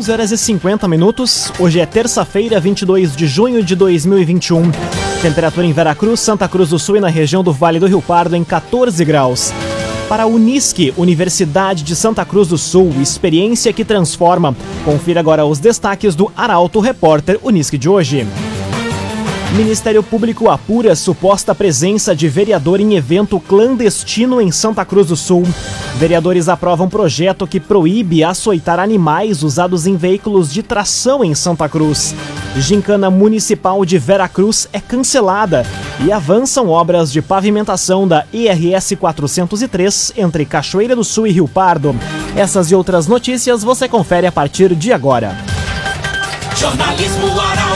11 horas e 50 minutos. Hoje é terça-feira, 22 de junho de 2021. Temperatura em Veracruz, Santa Cruz do Sul e na região do Vale do Rio Pardo em 14 graus. Para a Unisque, Universidade de Santa Cruz do Sul, experiência que transforma. Confira agora os destaques do Arauto Repórter Unisque de hoje. Ministério Público apura suposta presença de vereador em evento clandestino em Santa Cruz do Sul. Vereadores aprovam projeto que proíbe açoitar animais usados em veículos de tração em Santa Cruz. Gincana Municipal de Veracruz é cancelada e avançam obras de pavimentação da IRS 403 entre Cachoeira do Sul e Rio Pardo. Essas e outras notícias você confere a partir de agora. Jornalismo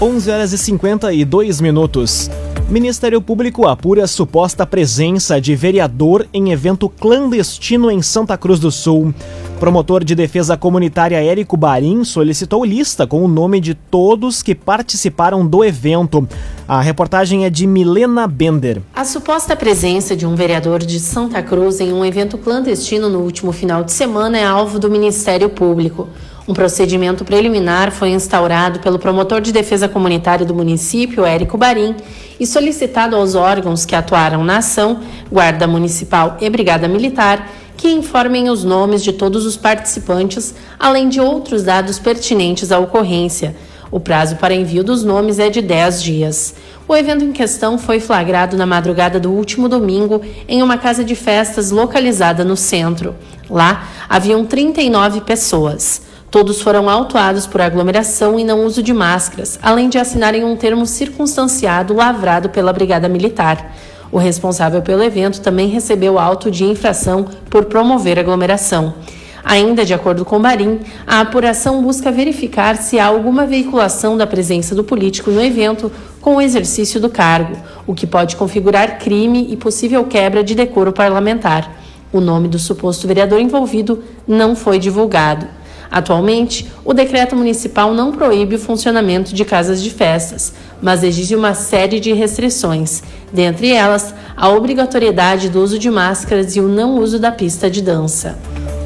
11 horas e 52 minutos. Ministério Público apura suposta presença de vereador em evento clandestino em Santa Cruz do Sul. Promotor de defesa comunitária Érico Barim solicitou lista com o nome de todos que participaram do evento. A reportagem é de Milena Bender. A suposta presença de um vereador de Santa Cruz em um evento clandestino no último final de semana é alvo do Ministério Público. Um procedimento preliminar foi instaurado pelo promotor de defesa comunitária do município, Érico Barim, e solicitado aos órgãos que atuaram na ação, Guarda Municipal e Brigada Militar, que informem os nomes de todos os participantes, além de outros dados pertinentes à ocorrência. O prazo para envio dos nomes é de 10 dias. O evento em questão foi flagrado na madrugada do último domingo em uma casa de festas localizada no centro. Lá haviam 39 pessoas. Todos foram autuados por aglomeração e não uso de máscaras, além de assinarem um termo circunstanciado lavrado pela Brigada Militar. O responsável pelo evento também recebeu auto de infração por promover aglomeração. Ainda de acordo com Barim, a apuração busca verificar se há alguma veiculação da presença do político no evento com o exercício do cargo, o que pode configurar crime e possível quebra de decoro parlamentar. O nome do suposto vereador envolvido não foi divulgado. Atualmente, o decreto municipal não proíbe o funcionamento de casas de festas, mas exige uma série de restrições, dentre elas a obrigatoriedade do uso de máscaras e o não uso da pista de dança.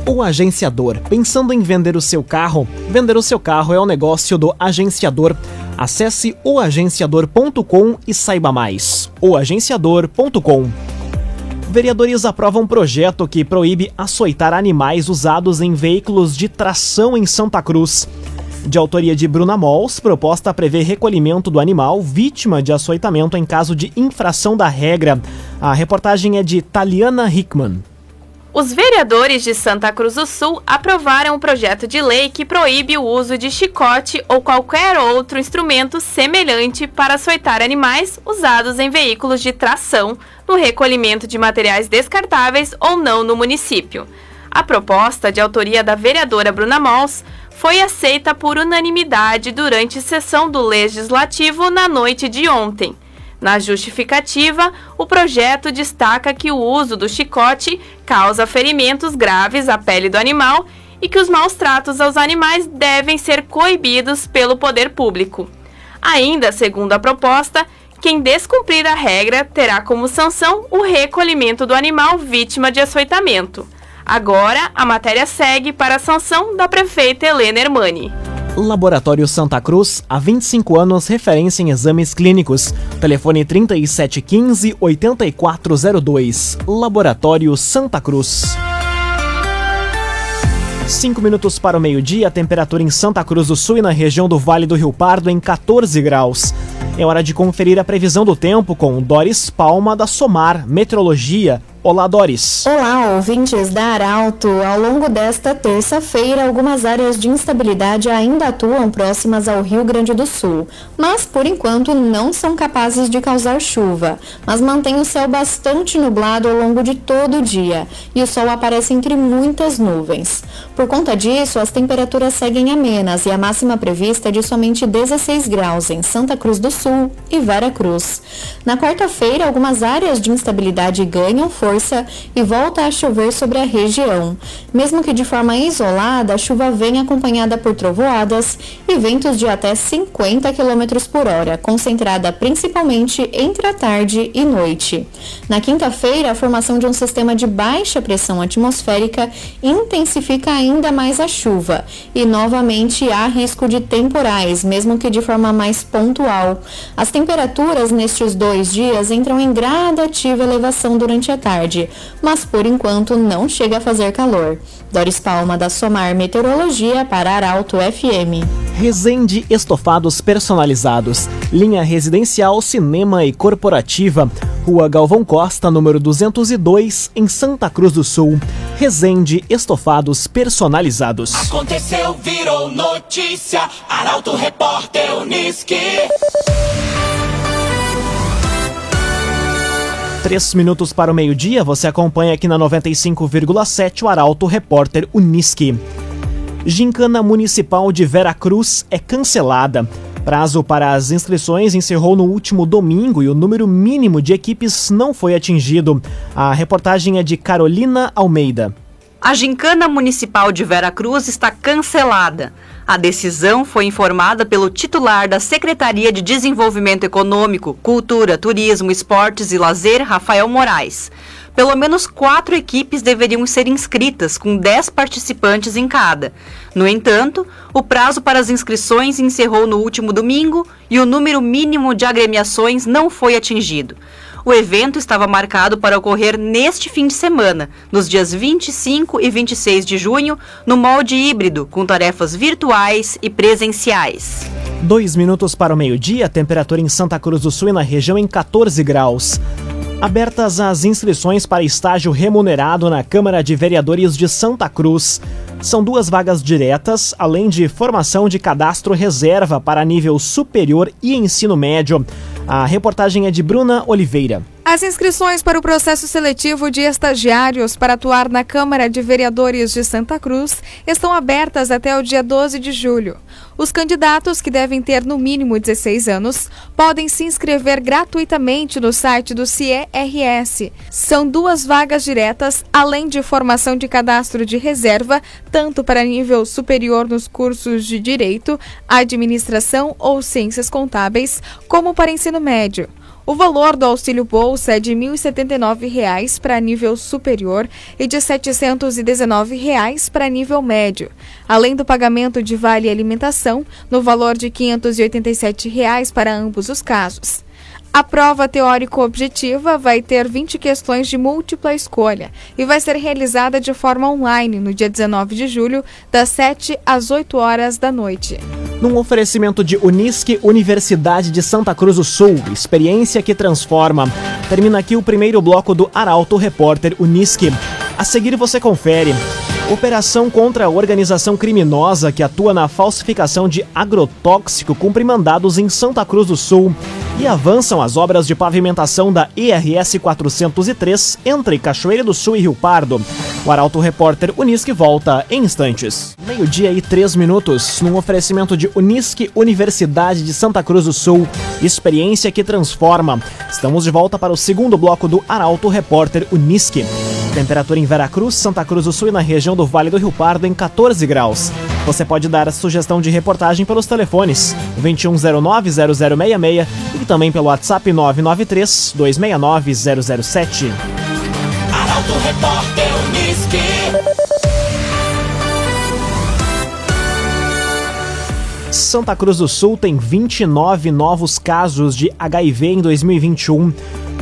O agenciador. Pensando em vender o seu carro? Vender o seu carro é o negócio do agenciador. Acesse oagenciador.com e saiba mais. oagenciador.com Vereadores aprovam um projeto que proíbe açoitar animais usados em veículos de tração em Santa Cruz. De autoria de Bruna Mols, proposta prevê recolhimento do animal vítima de açoitamento em caso de infração da regra. A reportagem é de Taliana Hickman. Os vereadores de Santa Cruz do Sul aprovaram um projeto de lei que proíbe o uso de chicote ou qualquer outro instrumento semelhante para açoitar animais usados em veículos de tração, no recolhimento de materiais descartáveis ou não no município. A proposta, de autoria da vereadora Bruna Mols, foi aceita por unanimidade durante sessão do Legislativo na noite de ontem. Na justificativa, o projeto destaca que o uso do chicote causa ferimentos graves à pele do animal e que os maus tratos aos animais devem ser coibidos pelo poder público. Ainda, segundo a proposta, quem descumprir a regra terá como sanção o recolhimento do animal vítima de açoitamento. Agora, a matéria segue para a sanção da prefeita Helena Hermani. Laboratório Santa Cruz, há 25 anos, referência em exames clínicos. Telefone 3715-8402. Laboratório Santa Cruz. 5 minutos para o meio-dia, temperatura em Santa Cruz do Sul e na região do Vale do Rio Pardo em 14 graus. É hora de conferir a previsão do tempo com Doris Palma da Somar Meteorologia. Olá, Doris. Olá, ouvintes da Arauto. Ao longo desta terça-feira, algumas áreas de instabilidade ainda atuam próximas ao Rio Grande do Sul, mas por enquanto não são capazes de causar chuva, mas mantém o céu bastante nublado ao longo de todo o dia e o sol aparece entre muitas nuvens. Por conta disso, as temperaturas seguem amenas e a máxima prevista é de somente 16 graus em Santa Cruz do Sul e Vera Cruz. Na quarta-feira, algumas áreas de instabilidade ganham força força e volta a chover sobre a região. Mesmo que de forma isolada, a chuva vem acompanhada por trovoadas e ventos de até 50 km por hora, concentrada principalmente entre a tarde e noite. Na quinta-feira, a formação de um sistema de baixa pressão atmosférica intensifica ainda mais a chuva e novamente há risco de temporais, mesmo que de forma mais pontual. As temperaturas nestes dois dias entram em gradativa elevação durante a tarde mas por enquanto não chega a fazer calor. Doris Palma da Somar Meteorologia para Arauto FM. Resende Estofados Personalizados, linha residencial, cinema e corporativa. Rua Galvão Costa, número 202, em Santa Cruz do Sul. Resende Estofados Personalizados. Aconteceu, virou notícia. Arauto Repórter Uniski. Três minutos para o meio-dia, você acompanha aqui na 95,7 o Arauto Repórter Uniski. Gincana Municipal de Vera Cruz é cancelada. Prazo para as inscrições encerrou no último domingo e o número mínimo de equipes não foi atingido. A reportagem é de Carolina Almeida. A Gincana Municipal de Vera Cruz está cancelada. A decisão foi informada pelo titular da Secretaria de Desenvolvimento Econômico, Cultura, Turismo, Esportes e Lazer, Rafael Moraes. Pelo menos quatro equipes deveriam ser inscritas, com dez participantes em cada. No entanto, o prazo para as inscrições encerrou no último domingo e o número mínimo de agremiações não foi atingido. O evento estava marcado para ocorrer neste fim de semana, nos dias 25 e 26 de junho, no molde híbrido, com tarefas virtuais e presenciais. Dois minutos para o meio-dia, temperatura em Santa Cruz do Sul e na região em 14 graus. Abertas as inscrições para estágio remunerado na Câmara de Vereadores de Santa Cruz. São duas vagas diretas, além de formação de cadastro reserva para nível superior e ensino médio. A reportagem é de Bruna Oliveira. As inscrições para o processo seletivo de estagiários para atuar na Câmara de Vereadores de Santa Cruz estão abertas até o dia 12 de julho. Os candidatos, que devem ter no mínimo 16 anos, podem se inscrever gratuitamente no site do CIERS. São duas vagas diretas, além de formação de cadastro de reserva, tanto para nível superior nos cursos de Direito, Administração ou Ciências Contábeis, como para ensino médio. O valor do auxílio bolsa é de R$ 1.079 para nível superior e de R$ 719 para nível médio, além do pagamento de vale alimentação no valor de R$ 587 para ambos os casos. A prova teórico-objetiva vai ter 20 questões de múltipla escolha e vai ser realizada de forma online no dia 19 de julho, das 7 às 8 horas da noite. Num oferecimento de Unisque, Universidade de Santa Cruz do Sul, experiência que transforma. Termina aqui o primeiro bloco do Arauto Repórter Unisque. A seguir você confere. Operação contra a organização criminosa que atua na falsificação de agrotóxico cumpre mandados em Santa Cruz do Sul e avançam as obras de pavimentação da IRS 403 entre Cachoeira do Sul e Rio Pardo. O Arauto Repórter Unisque volta em instantes. Meio-dia e três minutos, num oferecimento de Unisque Universidade de Santa Cruz do Sul. Experiência que transforma. Estamos de volta para o segundo bloco do Arauto Repórter Unisque. Temperatura em Veracruz, Santa Cruz do Sul e na região do Vale do Rio Pardo em 14 graus. Você pode dar a sugestão de reportagem pelos telefones 2109-0066 e também pelo WhatsApp 993-269-007. Arauto Repórter Uniski. Santa Cruz do Sul tem 29 novos casos de HIV em 2021.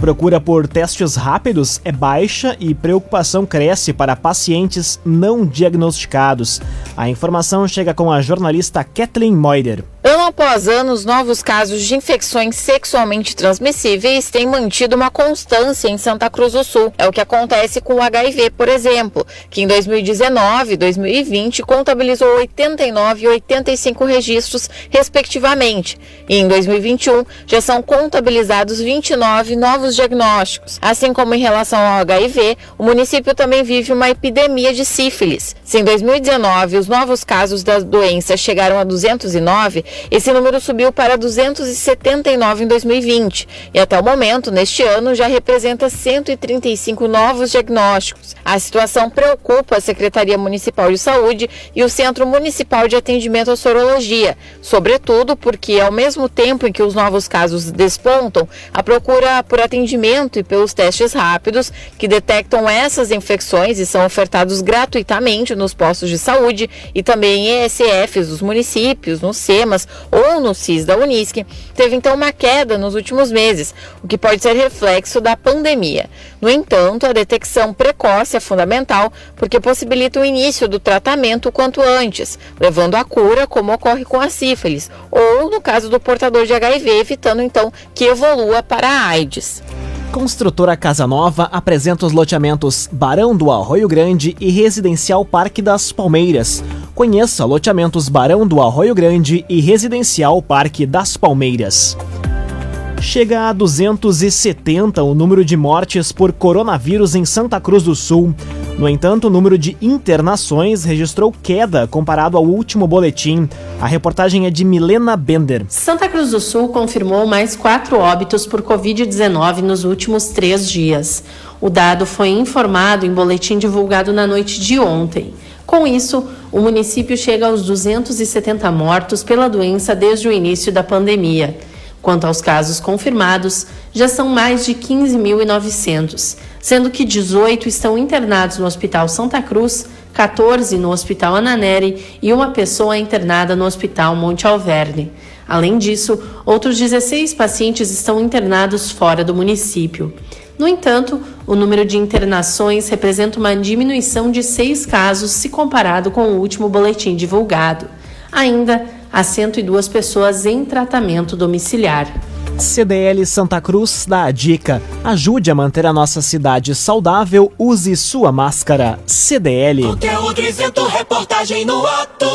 Procura por testes rápidos é baixa e preocupação cresce para pacientes não diagnosticados. A informação chega com a jornalista Kathleen Moider. Uma após anos, novos casos de infecções sexualmente transmissíveis têm mantido uma constância em Santa Cruz do Sul. É o que acontece com o HIV, por exemplo, que em 2019 e 2020 contabilizou 89 e 85 registros, respectivamente. E em 2021 já são contabilizados 29 novos diagnósticos. Assim como em relação ao HIV, o município também vive uma epidemia de sífilis. Se em 2019 os novos casos da doença chegaram a 209, esse número subiu para 279 em 2020 e até o momento, neste ano, já representa 135 novos diagnósticos. A situação preocupa a Secretaria Municipal de Saúde e o Centro Municipal de Atendimento à Sorologia, sobretudo porque, ao mesmo tempo em que os novos casos despontam, a procura por atendimento e pelos testes rápidos que detectam essas infecções e são ofertados gratuitamente nos postos de saúde e também em ESFs dos municípios, nos SEMAS ou no CIS da Unisc, teve então uma queda nos últimos meses, o que pode ser reflexo da pandemia. No entanto, a detecção precoce é fundamental porque possibilita o início do tratamento quanto antes, levando à cura, como ocorre com a sífilis, ou no caso do portador de HIV, evitando então que evolua para a AIDS. Construtora Casa Nova apresenta os loteamentos Barão do Arroio Grande e Residencial Parque das Palmeiras. Conheça loteamentos Barão do Arroio Grande e Residencial Parque das Palmeiras. Chega a 270 o número de mortes por coronavírus em Santa Cruz do Sul. No entanto, o número de internações registrou queda comparado ao último boletim. A reportagem é de Milena Bender. Santa Cruz do Sul confirmou mais quatro óbitos por Covid-19 nos últimos três dias. O dado foi informado em boletim divulgado na noite de ontem. Com isso, o município chega aos 270 mortos pela doença desde o início da pandemia. Quanto aos casos confirmados, já são mais de 15.900, sendo que 18 estão internados no Hospital Santa Cruz, 14 no Hospital Ananeri e uma pessoa internada no Hospital Monte Alverne. Além disso, outros 16 pacientes estão internados fora do município. No entanto, o número de internações representa uma diminuição de seis casos se comparado com o último boletim divulgado. Ainda há 102 pessoas em tratamento domiciliar. CDL Santa Cruz dá a dica: ajude a manter a nossa cidade saudável, use sua máscara. CDL. Conteúdo isento, reportagem no ato.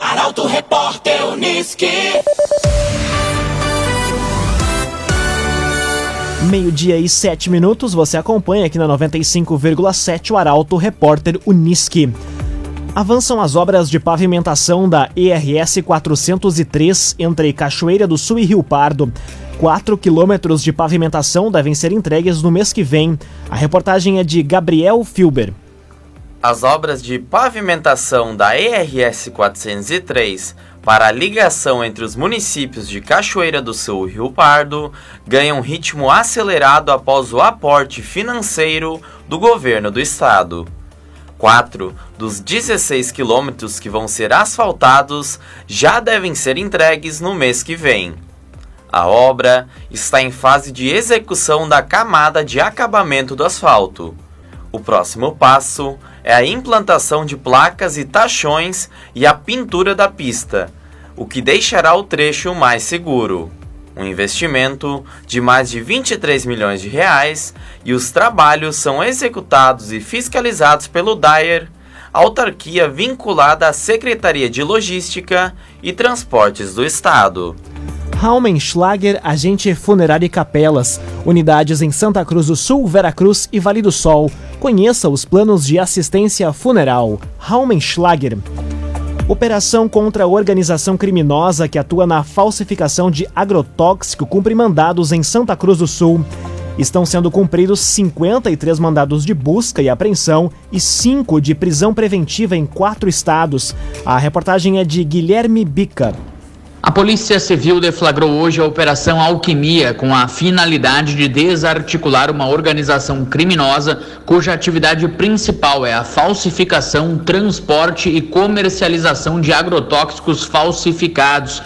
Arauto Repórter Uniski. Meio-dia e sete minutos, você acompanha aqui na 95,7 o Arauto Repórter Uniski. Avançam as obras de pavimentação da ERS 403 entre Cachoeira do Sul e Rio Pardo. 4 quilômetros de pavimentação devem ser entregues no mês que vem. A reportagem é de Gabriel Filber. As obras de pavimentação da ERS 403 para a ligação entre os municípios de Cachoeira do Sul e Rio Pardo ganham ritmo acelerado após o aporte financeiro do governo do estado. Quatro dos 16 quilômetros que vão ser asfaltados já devem ser entregues no mês que vem. A obra está em fase de execução da camada de acabamento do asfalto. O próximo passo é a implantação de placas e tachões e a pintura da pista, o que deixará o trecho mais seguro. Um investimento de mais de 23 milhões de reais e os trabalhos são executados e fiscalizados pelo DAER, autarquia vinculada à Secretaria de Logística e Transportes do Estado. Raumenschlager, agente funerário e capelas, unidades em Santa Cruz do Sul, Veracruz e Vale do Sol. Conheça os planos de assistência funeral. Raumenschlager. Operação contra a organização criminosa que atua na falsificação de agrotóxico cumpre mandados em Santa Cruz do Sul. Estão sendo cumpridos 53 mandados de busca e apreensão e 5 de prisão preventiva em quatro estados. A reportagem é de Guilherme Bica. A Polícia Civil deflagrou hoje a Operação Alquimia com a finalidade de desarticular uma organização criminosa cuja atividade principal é a falsificação, transporte e comercialização de agrotóxicos falsificados.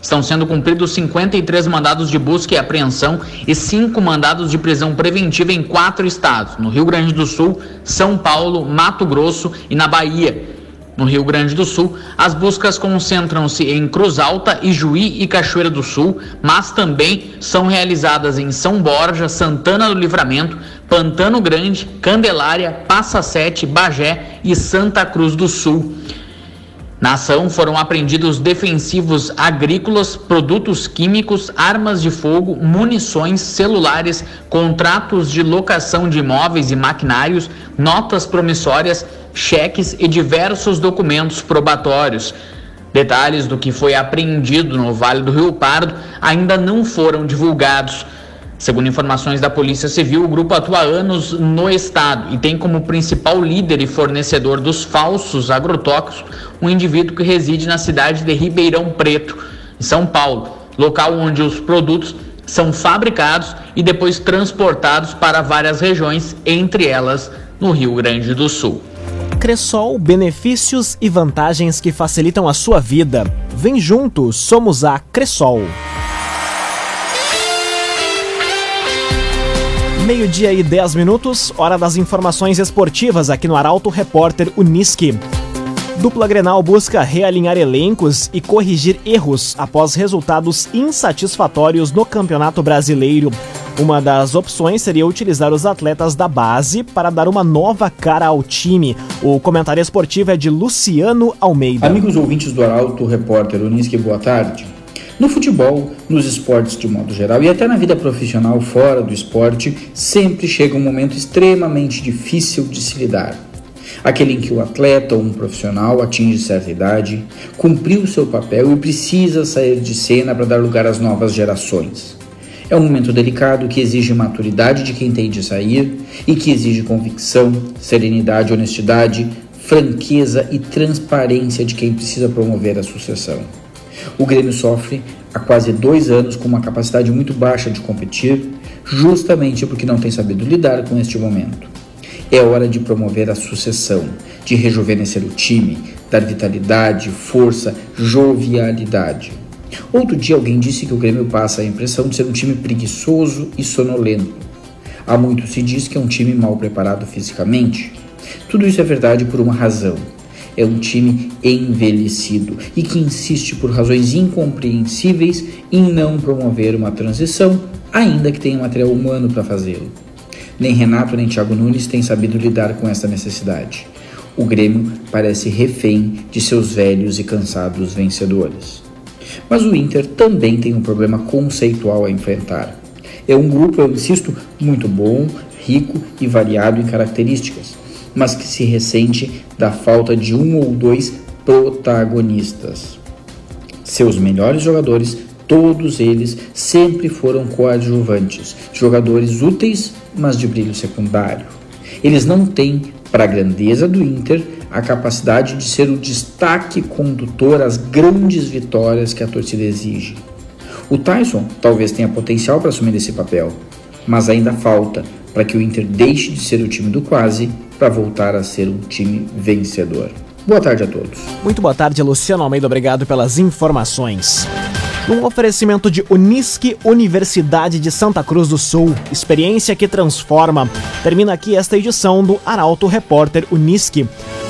Estão sendo cumpridos 53 mandados de busca e apreensão e cinco mandados de prisão preventiva em quatro estados: no Rio Grande do Sul, São Paulo, Mato Grosso e na Bahia. No Rio Grande do Sul, as buscas concentram-se em Cruz Alta, Ijuí e Cachoeira do Sul, mas também são realizadas em São Borja, Santana do Livramento, Pantano Grande, Candelária, Passa Sete, Bagé e Santa Cruz do Sul. Na ação foram apreendidos defensivos agrícolas, produtos químicos, armas de fogo, munições, celulares, contratos de locação de imóveis e maquinários, notas promissórias, cheques e diversos documentos probatórios. Detalhes do que foi apreendido no Vale do Rio Pardo ainda não foram divulgados. Segundo informações da Polícia Civil, o grupo atua anos no estado e tem como principal líder e fornecedor dos falsos agrotóxicos um indivíduo que reside na cidade de Ribeirão Preto, em São Paulo, local onde os produtos são fabricados e depois transportados para várias regiões, entre elas no Rio Grande do Sul. Cressol, benefícios e vantagens que facilitam a sua vida. Vem junto, somos a Cressol. Meio-dia e 10 minutos, hora das informações esportivas aqui no Arauto Repórter Uniski. Dupla Grenal busca realinhar elencos e corrigir erros após resultados insatisfatórios no Campeonato Brasileiro. Uma das opções seria utilizar os atletas da base para dar uma nova cara ao time. O comentário esportivo é de Luciano Almeida. Amigos ouvintes do Arauto Repórter Uniski, boa tarde. No futebol, nos esportes de modo geral e até na vida profissional fora do esporte, sempre chega um momento extremamente difícil de se lidar. Aquele em que o atleta ou um profissional atinge certa idade, cumpriu seu papel e precisa sair de cena para dar lugar às novas gerações. É um momento delicado que exige maturidade de quem tem de sair e que exige convicção, serenidade, honestidade, franqueza e transparência de quem precisa promover a sucessão. O Grêmio sofre há quase dois anos com uma capacidade muito baixa de competir, justamente porque não tem sabido lidar com este momento. É hora de promover a sucessão, de rejuvenescer o time, dar vitalidade, força, jovialidade. Outro dia alguém disse que o Grêmio passa a impressão de ser um time preguiçoso e sonolento. Há muito se diz que é um time mal preparado fisicamente. Tudo isso é verdade por uma razão é um time envelhecido e que insiste por razões incompreensíveis em não promover uma transição, ainda que tenha material humano para fazê-lo. Nem Renato nem Thiago Nunes têm sabido lidar com essa necessidade. O Grêmio parece refém de seus velhos e cansados vencedores. Mas o Inter também tem um problema conceitual a enfrentar. É um grupo, eu insisto, muito bom, rico e variado em características mas que se ressente da falta de um ou dois protagonistas. Seus melhores jogadores, todos eles, sempre foram coadjuvantes, jogadores úteis, mas de brilho secundário. Eles não têm, para a grandeza do Inter, a capacidade de ser o destaque condutor às grandes vitórias que a torcida exige. O Tyson talvez tenha potencial para assumir esse papel, mas ainda falta para que o Inter deixe de ser o time do quase para voltar a ser um time vencedor. Boa tarde a todos. Muito boa tarde, Luciano Almeida. Obrigado pelas informações. Um oferecimento de Unisque Universidade de Santa Cruz do Sul, experiência que transforma. Termina aqui esta edição do Arauto Repórter Unisque.